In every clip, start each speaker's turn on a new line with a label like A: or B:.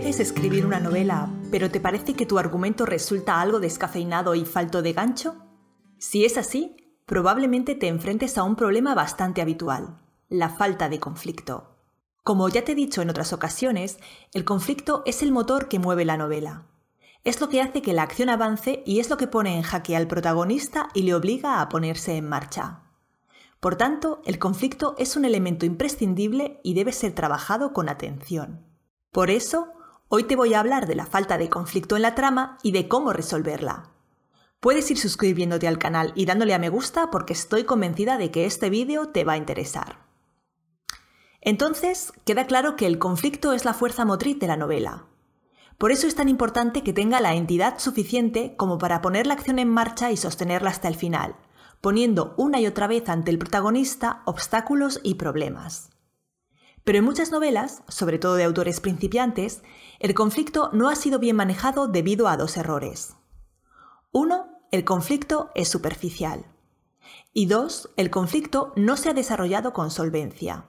A: ¿Quieres escribir una novela, pero te parece que tu argumento resulta algo descafeinado y falto de gancho? Si es así, probablemente te enfrentes a un problema bastante habitual, la falta de conflicto. Como ya te he dicho en otras ocasiones, el conflicto es el motor que mueve la novela. Es lo que hace que la acción avance y es lo que pone en jaque al protagonista y le obliga a ponerse en marcha. Por tanto, el conflicto es un elemento imprescindible y debe ser trabajado con atención. Por eso, hoy te voy a hablar de la falta de conflicto en la trama y de cómo resolverla. Puedes ir suscribiéndote al canal y dándole a me gusta porque estoy convencida de que este vídeo te va a interesar. Entonces, queda claro que el conflicto es la fuerza motriz de la novela. Por eso es tan importante que tenga la entidad suficiente como para poner la acción en marcha y sostenerla hasta el final, poniendo una y otra vez ante el protagonista obstáculos y problemas. Pero en muchas novelas, sobre todo de autores principiantes, el conflicto no ha sido bien manejado debido a dos errores. Uno, el conflicto es superficial. Y dos, el conflicto no se ha desarrollado con solvencia.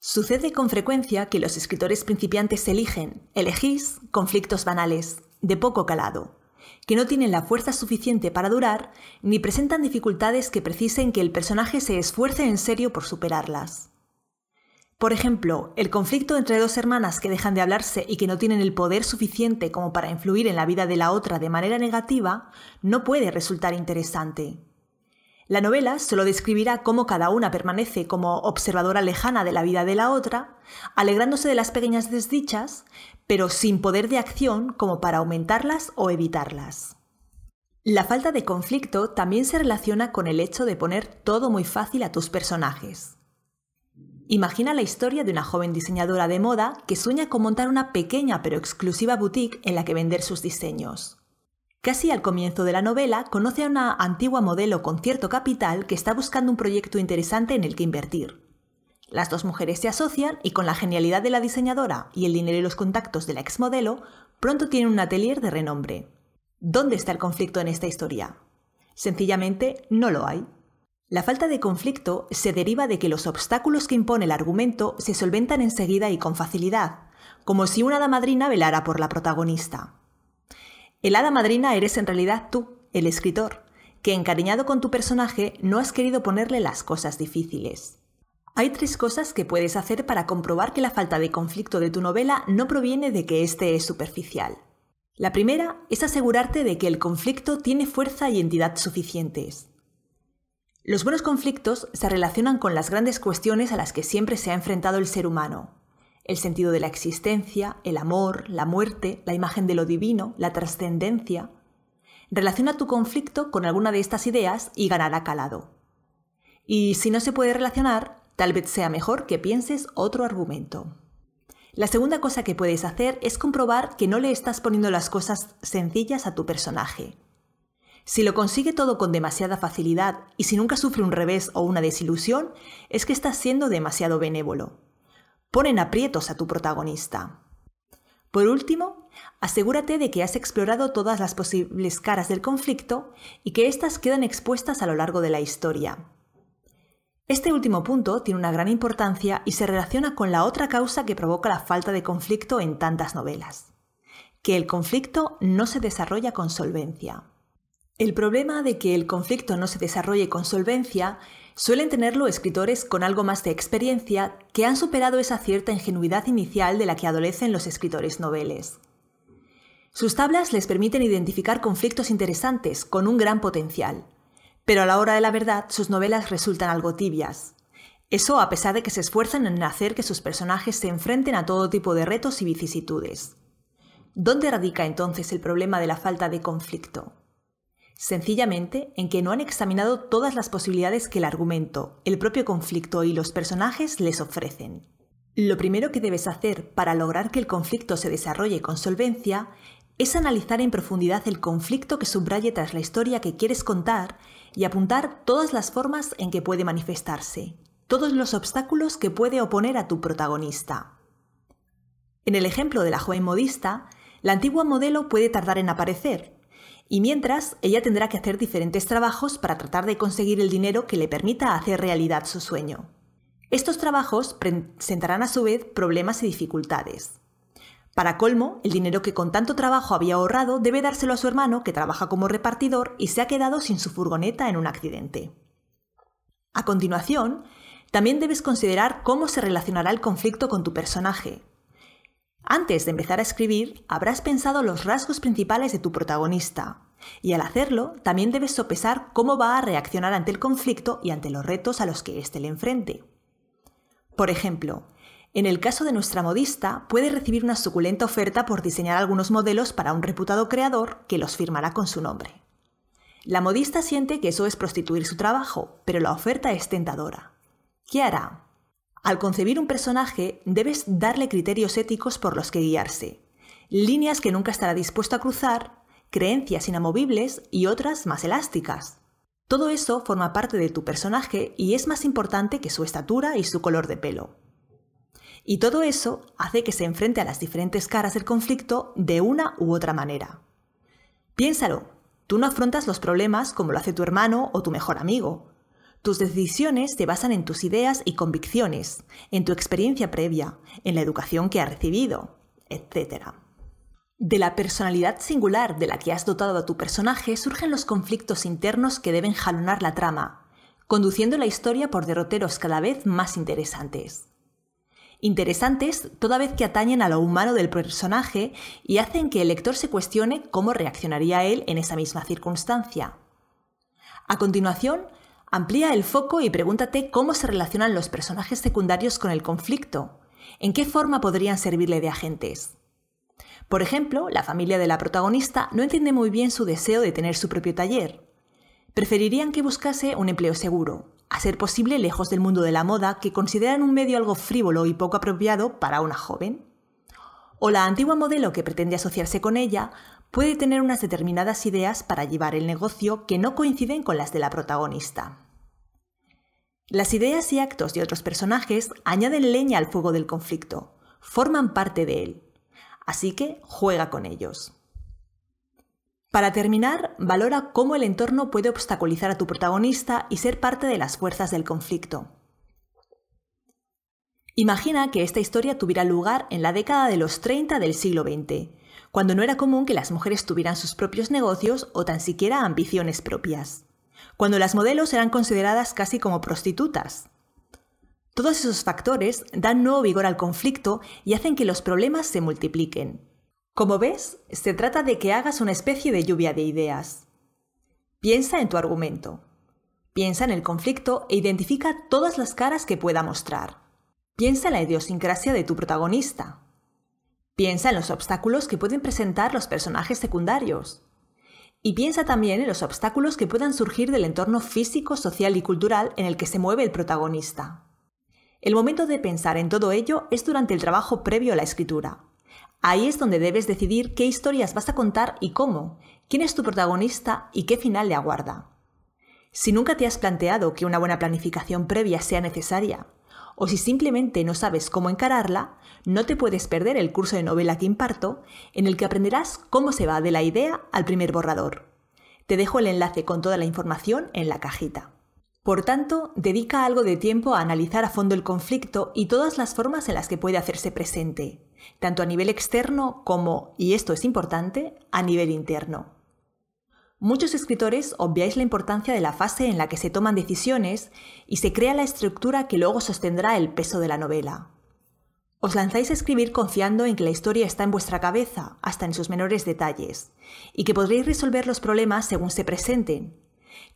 A: Sucede con frecuencia que los escritores principiantes eligen, elegís, conflictos banales, de poco calado, que no tienen la fuerza suficiente para durar ni presentan dificultades que precisen que el personaje se esfuerce en serio por superarlas. Por ejemplo, el conflicto entre dos hermanas que dejan de hablarse y que no tienen el poder suficiente como para influir en la vida de la otra de manera negativa no puede resultar interesante. La novela solo describirá cómo cada una permanece como observadora lejana de la vida de la otra, alegrándose de las pequeñas desdichas, pero sin poder de acción como para aumentarlas o evitarlas. La falta de conflicto también se relaciona con el hecho de poner todo muy fácil a tus personajes. Imagina la historia de una joven diseñadora de moda que sueña con montar una pequeña pero exclusiva boutique en la que vender sus diseños. Casi al comienzo de la novela conoce a una antigua modelo con cierto capital que está buscando un proyecto interesante en el que invertir. Las dos mujeres se asocian y con la genialidad de la diseñadora y el dinero y los contactos de la exmodelo, pronto tienen un atelier de renombre. ¿Dónde está el conflicto en esta historia? Sencillamente no lo hay. La falta de conflicto se deriva de que los obstáculos que impone el argumento se solventan enseguida y con facilidad, como si una hada madrina velara por la protagonista. El hada madrina eres en realidad tú, el escritor, que encariñado con tu personaje no has querido ponerle las cosas difíciles. Hay tres cosas que puedes hacer para comprobar que la falta de conflicto de tu novela no proviene de que éste es superficial. La primera es asegurarte de que el conflicto tiene fuerza y entidad suficientes. Los buenos conflictos se relacionan con las grandes cuestiones a las que siempre se ha enfrentado el ser humano, el sentido de la existencia, el amor, la muerte, la imagen de lo divino, la trascendencia. Relaciona tu conflicto con alguna de estas ideas y ganará calado. Y si no se puede relacionar, tal vez sea mejor que pienses otro argumento. La segunda cosa que puedes hacer es comprobar que no le estás poniendo las cosas sencillas a tu personaje. Si lo consigue todo con demasiada facilidad y si nunca sufre un revés o una desilusión, es que estás siendo demasiado benévolo ponen aprietos a tu protagonista. Por último, asegúrate de que has explorado todas las posibles caras del conflicto y que éstas quedan expuestas a lo largo de la historia. Este último punto tiene una gran importancia y se relaciona con la otra causa que provoca la falta de conflicto en tantas novelas, que el conflicto no se desarrolla con solvencia. El problema de que el conflicto no se desarrolle con solvencia suelen tenerlo escritores con algo más de experiencia que han superado esa cierta ingenuidad inicial de la que adolecen los escritores noveles. Sus tablas les permiten identificar conflictos interesantes con un gran potencial, pero a la hora de la verdad sus novelas resultan algo tibias. Eso a pesar de que se esfuerzan en hacer que sus personajes se enfrenten a todo tipo de retos y vicisitudes. ¿Dónde radica entonces el problema de la falta de conflicto? Sencillamente en que no han examinado todas las posibilidades que el argumento, el propio conflicto y los personajes les ofrecen. Lo primero que debes hacer para lograr que el conflicto se desarrolle con solvencia es analizar en profundidad el conflicto que subraye tras la historia que quieres contar y apuntar todas las formas en que puede manifestarse, todos los obstáculos que puede oponer a tu protagonista. En el ejemplo de la joven modista, la antigua modelo puede tardar en aparecer, y mientras, ella tendrá que hacer diferentes trabajos para tratar de conseguir el dinero que le permita hacer realidad su sueño. Estos trabajos presentarán a su vez problemas y dificultades. Para colmo, el dinero que con tanto trabajo había ahorrado debe dárselo a su hermano, que trabaja como repartidor y se ha quedado sin su furgoneta en un accidente. A continuación, también debes considerar cómo se relacionará el conflicto con tu personaje. Antes de empezar a escribir, habrás pensado los rasgos principales de tu protagonista, y al hacerlo, también debes sopesar cómo va a reaccionar ante el conflicto y ante los retos a los que éste le enfrente. Por ejemplo, en el caso de nuestra modista, puede recibir una suculenta oferta por diseñar algunos modelos para un reputado creador que los firmará con su nombre. La modista siente que eso es prostituir su trabajo, pero la oferta es tentadora. ¿Qué hará? Al concebir un personaje, debes darle criterios éticos por los que guiarse, líneas que nunca estará dispuesto a cruzar, creencias inamovibles y otras más elásticas. Todo eso forma parte de tu personaje y es más importante que su estatura y su color de pelo. Y todo eso hace que se enfrente a las diferentes caras del conflicto de una u otra manera. Piénsalo, tú no afrontas los problemas como lo hace tu hermano o tu mejor amigo. Tus decisiones se basan en tus ideas y convicciones, en tu experiencia previa, en la educación que has recibido, etc. De la personalidad singular de la que has dotado a tu personaje surgen los conflictos internos que deben jalonar la trama, conduciendo la historia por derroteros cada vez más interesantes interesantes toda vez que atañen a lo humano del personaje y hacen que el lector se cuestione cómo reaccionaría él en esa misma circunstancia. A continuación, amplía el foco y pregúntate cómo se relacionan los personajes secundarios con el conflicto, en qué forma podrían servirle de agentes. Por ejemplo, la familia de la protagonista no entiende muy bien su deseo de tener su propio taller. Preferirían que buscase un empleo seguro, a ser posible lejos del mundo de la moda que consideran un medio algo frívolo y poco apropiado para una joven. O la antigua modelo que pretende asociarse con ella puede tener unas determinadas ideas para llevar el negocio que no coinciden con las de la protagonista. Las ideas y actos de otros personajes añaden leña al fuego del conflicto, forman parte de él. Así que juega con ellos. Para terminar, valora cómo el entorno puede obstaculizar a tu protagonista y ser parte de las fuerzas del conflicto. Imagina que esta historia tuviera lugar en la década de los 30 del siglo XX, cuando no era común que las mujeres tuvieran sus propios negocios o tan siquiera ambiciones propias, cuando las modelos eran consideradas casi como prostitutas. Todos esos factores dan nuevo vigor al conflicto y hacen que los problemas se multipliquen. Como ves, se trata de que hagas una especie de lluvia de ideas. Piensa en tu argumento. Piensa en el conflicto e identifica todas las caras que pueda mostrar. Piensa en la idiosincrasia de tu protagonista. Piensa en los obstáculos que pueden presentar los personajes secundarios. Y piensa también en los obstáculos que puedan surgir del entorno físico, social y cultural en el que se mueve el protagonista. El momento de pensar en todo ello es durante el trabajo previo a la escritura, Ahí es donde debes decidir qué historias vas a contar y cómo, quién es tu protagonista y qué final le aguarda. Si nunca te has planteado que una buena planificación previa sea necesaria, o si simplemente no sabes cómo encararla, no te puedes perder el curso de novela que imparto, en el que aprenderás cómo se va de la idea al primer borrador. Te dejo el enlace con toda la información en la cajita. Por tanto, dedica algo de tiempo a analizar a fondo el conflicto y todas las formas en las que puede hacerse presente, tanto a nivel externo como, y esto es importante, a nivel interno. Muchos escritores obviáis la importancia de la fase en la que se toman decisiones y se crea la estructura que luego sostendrá el peso de la novela. Os lanzáis a escribir confiando en que la historia está en vuestra cabeza, hasta en sus menores detalles, y que podréis resolver los problemas según se presenten,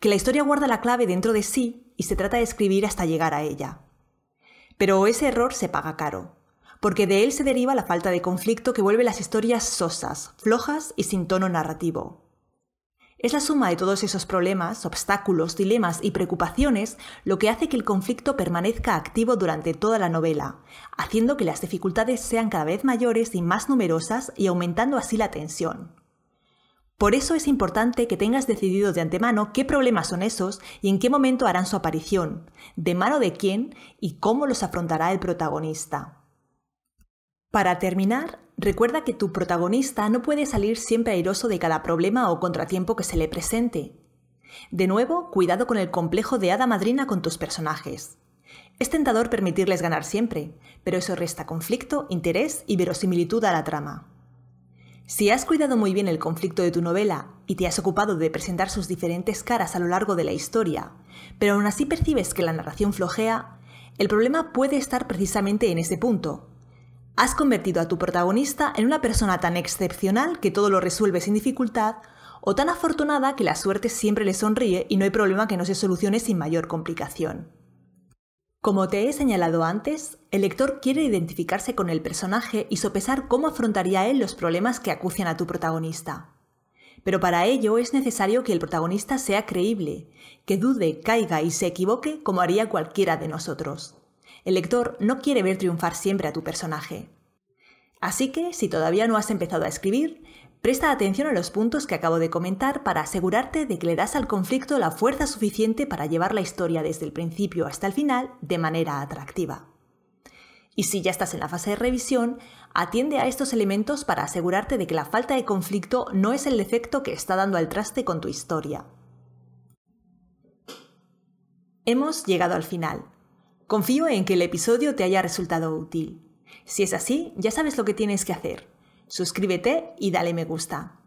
A: que la historia guarda la clave dentro de sí y se trata de escribir hasta llegar a ella. Pero ese error se paga caro, porque de él se deriva la falta de conflicto que vuelve las historias sosas, flojas y sin tono narrativo. Es la suma de todos esos problemas, obstáculos, dilemas y preocupaciones lo que hace que el conflicto permanezca activo durante toda la novela, haciendo que las dificultades sean cada vez mayores y más numerosas y aumentando así la tensión. Por eso es importante que tengas decidido de antemano qué problemas son esos y en qué momento harán su aparición, de mano de quién y cómo los afrontará el protagonista. Para terminar, recuerda que tu protagonista no puede salir siempre airoso de cada problema o contratiempo que se le presente. De nuevo, cuidado con el complejo de hada madrina con tus personajes. Es tentador permitirles ganar siempre, pero eso resta conflicto, interés y verosimilitud a la trama. Si has cuidado muy bien el conflicto de tu novela y te has ocupado de presentar sus diferentes caras a lo largo de la historia, pero aún así percibes que la narración flojea, el problema puede estar precisamente en ese punto. Has convertido a tu protagonista en una persona tan excepcional que todo lo resuelve sin dificultad, o tan afortunada que la suerte siempre le sonríe y no hay problema que no se solucione sin mayor complicación. Como te he señalado antes, el lector quiere identificarse con el personaje y sopesar cómo afrontaría él los problemas que acucian a tu protagonista. Pero para ello es necesario que el protagonista sea creíble, que dude, caiga y se equivoque como haría cualquiera de nosotros. El lector no quiere ver triunfar siempre a tu personaje. Así que, si todavía no has empezado a escribir, Presta atención a los puntos que acabo de comentar para asegurarte de que le das al conflicto la fuerza suficiente para llevar la historia desde el principio hasta el final de manera atractiva. Y si ya estás en la fase de revisión, atiende a estos elementos para asegurarte de que la falta de conflicto no es el defecto que está dando al traste con tu historia. Hemos llegado al final. Confío en que el episodio te haya resultado útil. Si es así, ya sabes lo que tienes que hacer suscríbete y dale me gusta.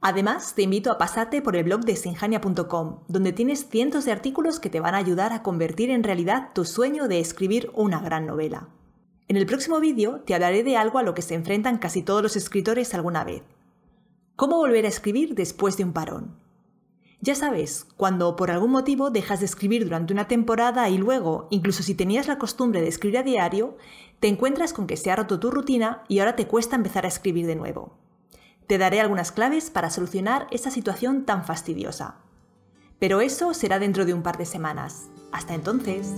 A: Además, te invito a pasarte por el blog de sinjania.com, donde tienes cientos de artículos que te van a ayudar a convertir en realidad tu sueño de escribir una gran novela. En el próximo vídeo te hablaré de algo a lo que se enfrentan casi todos los escritores alguna vez. ¿Cómo volver a escribir después de un parón? Ya sabes, cuando por algún motivo dejas de escribir durante una temporada y luego, incluso si tenías la costumbre de escribir a diario, te encuentras con que se ha roto tu rutina y ahora te cuesta empezar a escribir de nuevo. Te daré algunas claves para solucionar esa situación tan fastidiosa. Pero eso será dentro de un par de semanas. Hasta entonces.